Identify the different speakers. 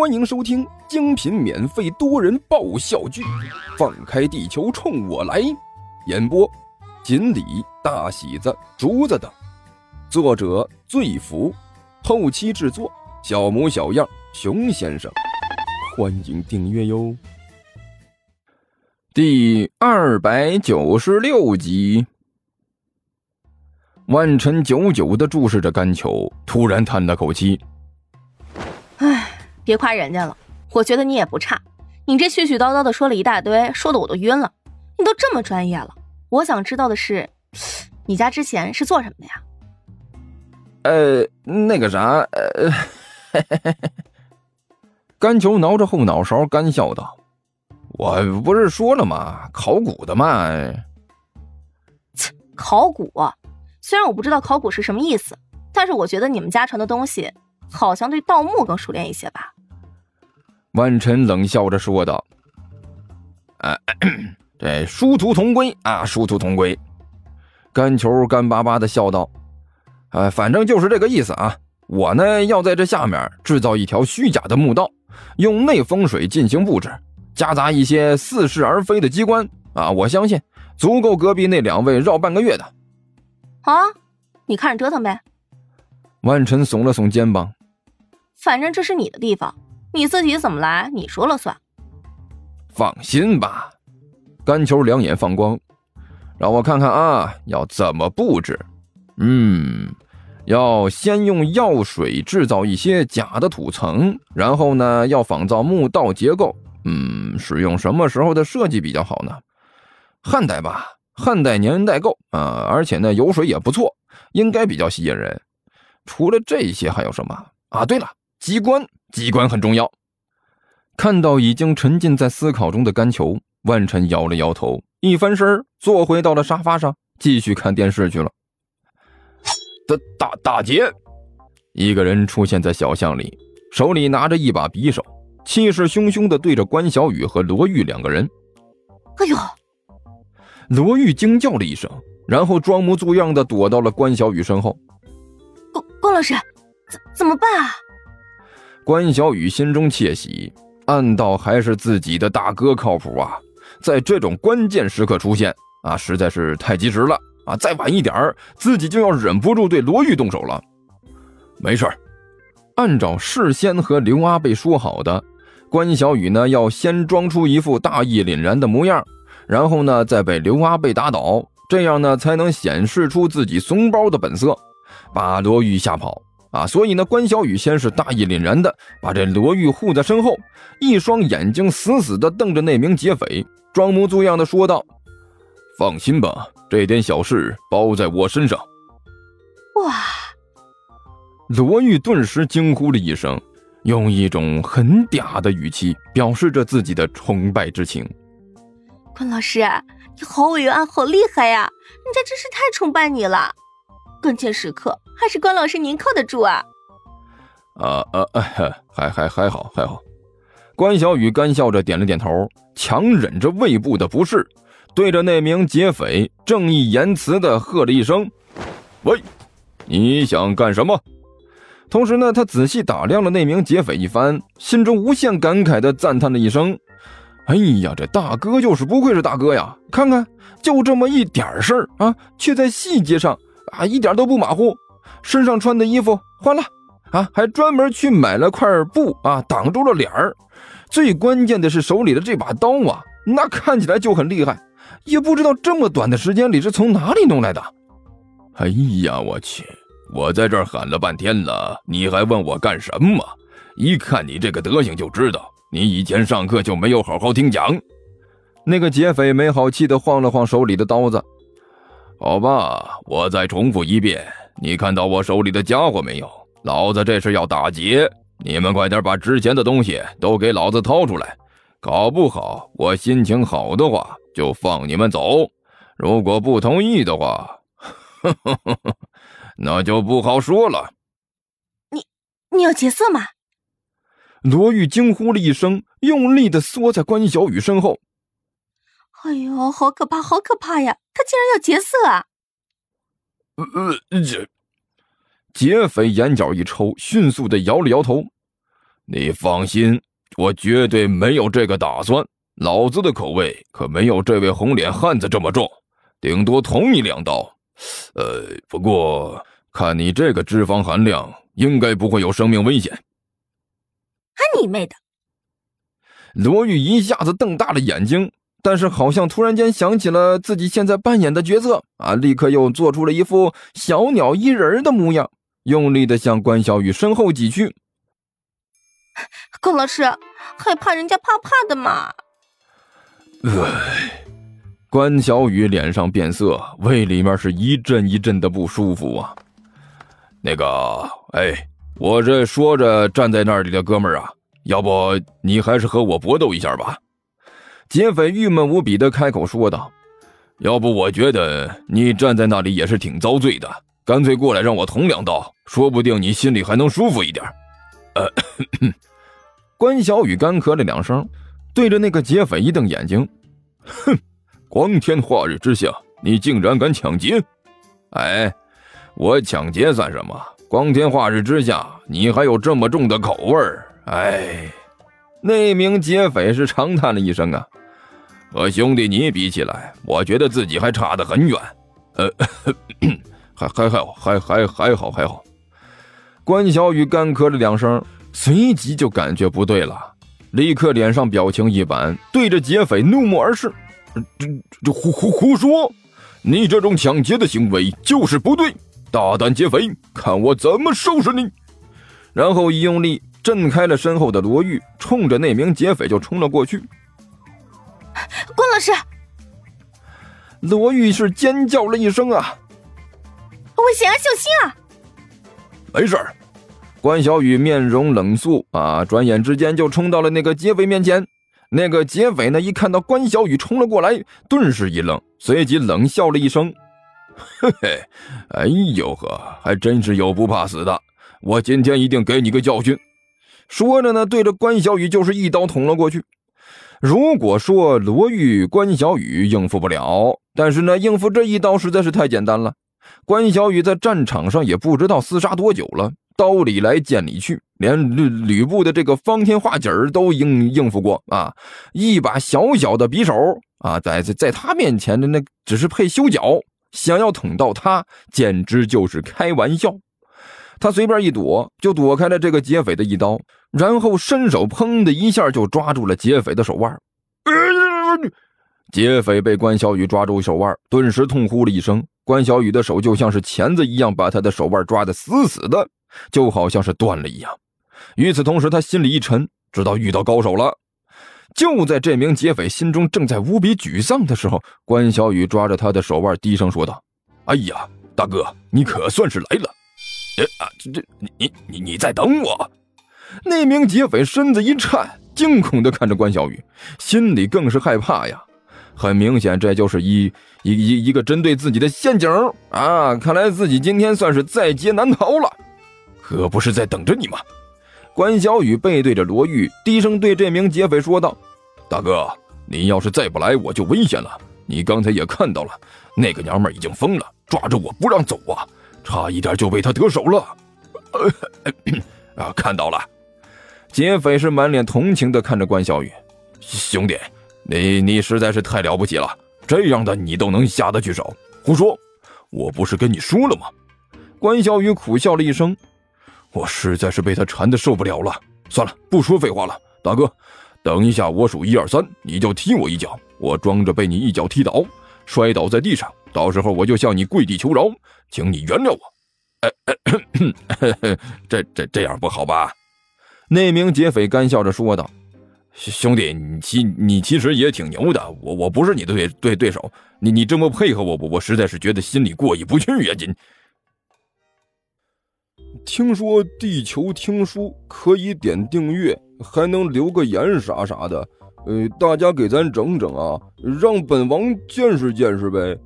Speaker 1: 欢迎收听精品免费多人爆笑剧《放开地球冲我来》，演播：锦鲤、大喜子、竹子等，作者：醉福，后期制作：小模小样、熊先生。欢迎订阅哟。第二百九十六集，万晨久久的注视着甘球，突然叹了口气。
Speaker 2: 别夸人家了，我觉得你也不差。你这絮絮叨叨的说了一大堆，说的我都晕了。你都这么专业了，我想知道的是，你家之前是做什么的呀？
Speaker 1: 呃，那个啥，呃，嘿嘿嘿甘球挠着后脑勺，干笑道：“我不是说了吗？考古的嘛。”
Speaker 2: 切，考古？虽然我不知道考古是什么意思，但是我觉得你们家传的东西。好像对盗墓更熟练一些吧？
Speaker 1: 万晨冷笑着说道：“啊，对，殊途同归啊，殊途同归。”干球干巴巴的笑道：“啊，反正就是这个意思啊。我呢，要在这下面制造一条虚假的墓道，用内风水进行布置，夹杂一些似是而非的机关啊，我相信足够隔壁那两位绕半个月的。”
Speaker 2: 啊，你看着折腾呗。
Speaker 1: 万晨耸了耸肩膀。
Speaker 2: 反正这是你的地方，你自己怎么来，你说了算。
Speaker 1: 放心吧，甘球两眼放光，让我看看啊，要怎么布置？嗯，要先用药水制造一些假的土层，然后呢，要仿造墓道结构。嗯，使用什么时候的设计比较好呢？汉代吧，汉代年代够啊，而且呢，油水也不错，应该比较吸引人。除了这些，还有什么啊？对了。机关，机关很重要。看到已经沉浸在思考中的甘球，万晨摇了摇头，一翻身坐回到了沙发上，继续看电视去了。大大大姐，一个人出现在小巷里，手里拿着一把匕首，气势汹汹地对着关小雨和罗玉两个人。
Speaker 2: 哎呦！
Speaker 1: 罗玉惊叫了一声，然后装模作样的躲到了关小雨身后。
Speaker 2: 关关老师，怎怎么办啊？
Speaker 1: 关小雨心中窃喜，暗道还是自己的大哥靠谱啊！在这种关键时刻出现啊，实在是太及时了啊！再晚一点自己就要忍不住对罗玉动手了。没事按照事先和刘阿贝说好的，关小雨呢要先装出一副大义凛然的模样，然后呢再被刘阿贝打倒，这样呢才能显示出自己怂包的本色，把罗玉吓跑。啊，所以呢，关小雨先是大义凛然的把这罗玉护在身后，一双眼睛死死的瞪着那名劫匪，装模作样的说道：“放心吧，这点小事包在我身上。”
Speaker 2: 哇！
Speaker 1: 罗玉顿时惊呼了一声，用一种很嗲的语气表示着自己的崇拜之情。
Speaker 2: 关老师，你好伟岸，好厉害呀！人家真是太崇拜你了。关键时刻还是关老师您靠得住啊！
Speaker 1: 啊啊啊，还还还好还好。关小雨干笑着点了点头，强忍着胃部的不适，对着那名劫匪正义言辞的喝了一声：“喂，你想干什么？”同时呢，他仔细打量了那名劫匪一番，心中无限感慨的赞叹了一声：“哎呀，这大哥就是不愧是大哥呀！看看，就这么一点事儿啊，却在细节上。”啊，一点都不马虎，身上穿的衣服换了，啊，还专门去买了块布啊，挡住了脸儿。最关键的是手里的这把刀啊，那看起来就很厉害，也不知道这么短的时间里是从哪里弄来的。哎呀，我去！我在这儿喊了半天了，你还问我干什么？一看你这个德行就知道，你以前上课就没有好好听讲。那个劫匪没好气的晃了晃手里的刀子。好吧，我再重复一遍，你看到我手里的家伙没有？老子这是要打劫，你们快点把值钱的东西都给老子掏出来，搞不好我心情好的话就放你们走，如果不同意的话，那就不好说了。
Speaker 2: 你你要劫色吗？
Speaker 1: 罗玉惊呼了一声，用力的缩在关小雨身后。
Speaker 2: 哎呦，好可怕，好可怕呀！他竟然要劫色啊！
Speaker 1: 呃，这劫匪眼角一抽，迅速的摇了摇头。你放心，我绝对没有这个打算。老子的口味可没有这位红脸汉子这么重，顶多捅你两刀。呃，不过看你这个脂肪含量，应该不会有生命危险。
Speaker 2: 啊你妹的！
Speaker 1: 罗玉一下子瞪大了眼睛，但是好像突然间想起了自己现在扮演的角色啊，立刻又做出了一副小鸟依人的模样，用力的向关小雨身后挤去。
Speaker 2: 关老师，害怕人家怕怕的嘛。
Speaker 1: 唉，关小雨脸上变色，胃里面是一阵一阵的不舒服啊。那个，哎，我这说着站在那里的哥们儿啊。要不你还是和我搏斗一下吧，劫匪郁闷无比的开口说道。要不我觉得你站在那里也是挺遭罪的，干脆过来让我捅两刀，说不定你心里还能舒服一点。呃，关小雨干咳了两声，对着那个劫匪一瞪眼睛，哼，光天化日之下，你竟然敢抢劫？哎，我抢劫算什么？光天化日之下，你还有这么重的口味儿？哎，那名劫匪是长叹了一声啊，和兄弟你比起来，我觉得自己还差得很远。呃，还还好，还还还好还好。关小雨干咳了两声，随即就感觉不对了，立刻脸上表情一板，对着劫匪怒目而视。这这胡胡胡说！你这种抢劫的行为就是不对，大胆劫匪，看我怎么收拾你！然后一用力。震开了身后的罗玉，冲着那名劫匪就冲了过去。
Speaker 2: 关老师，
Speaker 1: 罗玉是尖叫了一声啊！
Speaker 2: 危险啊，小心啊！
Speaker 1: 没事儿。关小雨面容冷肃啊，转眼之间就冲到了那个劫匪面前。那个劫匪呢，一看到关小雨冲了过来，顿时一愣，随即冷笑了一声：“嘿嘿，哎呦呵，还真是有不怕死的！我今天一定给你个教训。”说着呢，对着关小雨就是一刀捅了过去。如果说罗玉、关小雨应付不了，但是呢，应付这一刀实在是太简单了。关小雨在战场上也不知道厮杀多久了，刀里来剑里去，连吕吕布的这个方天画戟儿都应应付过啊！一把小小的匕首啊，在在在他面前的那只是配修脚，想要捅到他，简直就是开玩笑。他随便一躲，就躲开了这个劫匪的一刀。然后伸手，砰的一下就抓住了劫匪的手腕。劫匪被关小雨抓住手腕，顿时痛呼了一声。关小雨的手就像是钳子一样，把他的手腕抓得死死的，就好像是断了一样。与此同时，他心里一沉，知道遇到高手了。就在这名劫匪心中正在无比沮丧的时候，关小雨抓着他的手腕，低声说道：“哎呀，大哥，你可算是来了。哎啊，这这，你你你你在等我。”那名劫匪身子一颤，惊恐地看着关小雨，心里更是害怕呀。很明显，这就是一一一一个针对自己的陷阱啊！看来自己今天算是在劫难逃了。可不是在等着你吗？关小雨背对着罗玉，低声对这名劫匪说道：“大哥，你要是再不来，我就危险了。你刚才也看到了，那个娘们已经疯了，抓着我不让走啊，差一点就被他得手了。啊，看到了。”劫匪是满脸同情的看着关小雨，兄弟，你你实在是太了不起了，这样的你都能下得去手？胡说！我不是跟你说了吗？关小雨苦笑了一声，我实在是被他缠的受不了了。算了，不说废话了，大哥，等一下我数一二三，你就踢我一脚，我装着被你一脚踢倒，摔倒在地上，到时候我就向你跪地求饶，请你原谅我。这这这样不好吧？那名劫匪干笑着说道：“兄弟，你其你其实也挺牛的，我我不是你的对对对手，你你这么配合我，我我实在是觉得心里过意不去呀！你听说地球听书可以点订阅，还能留个言啥啥的，呃，大家给咱整整啊，让本王见识见识呗。”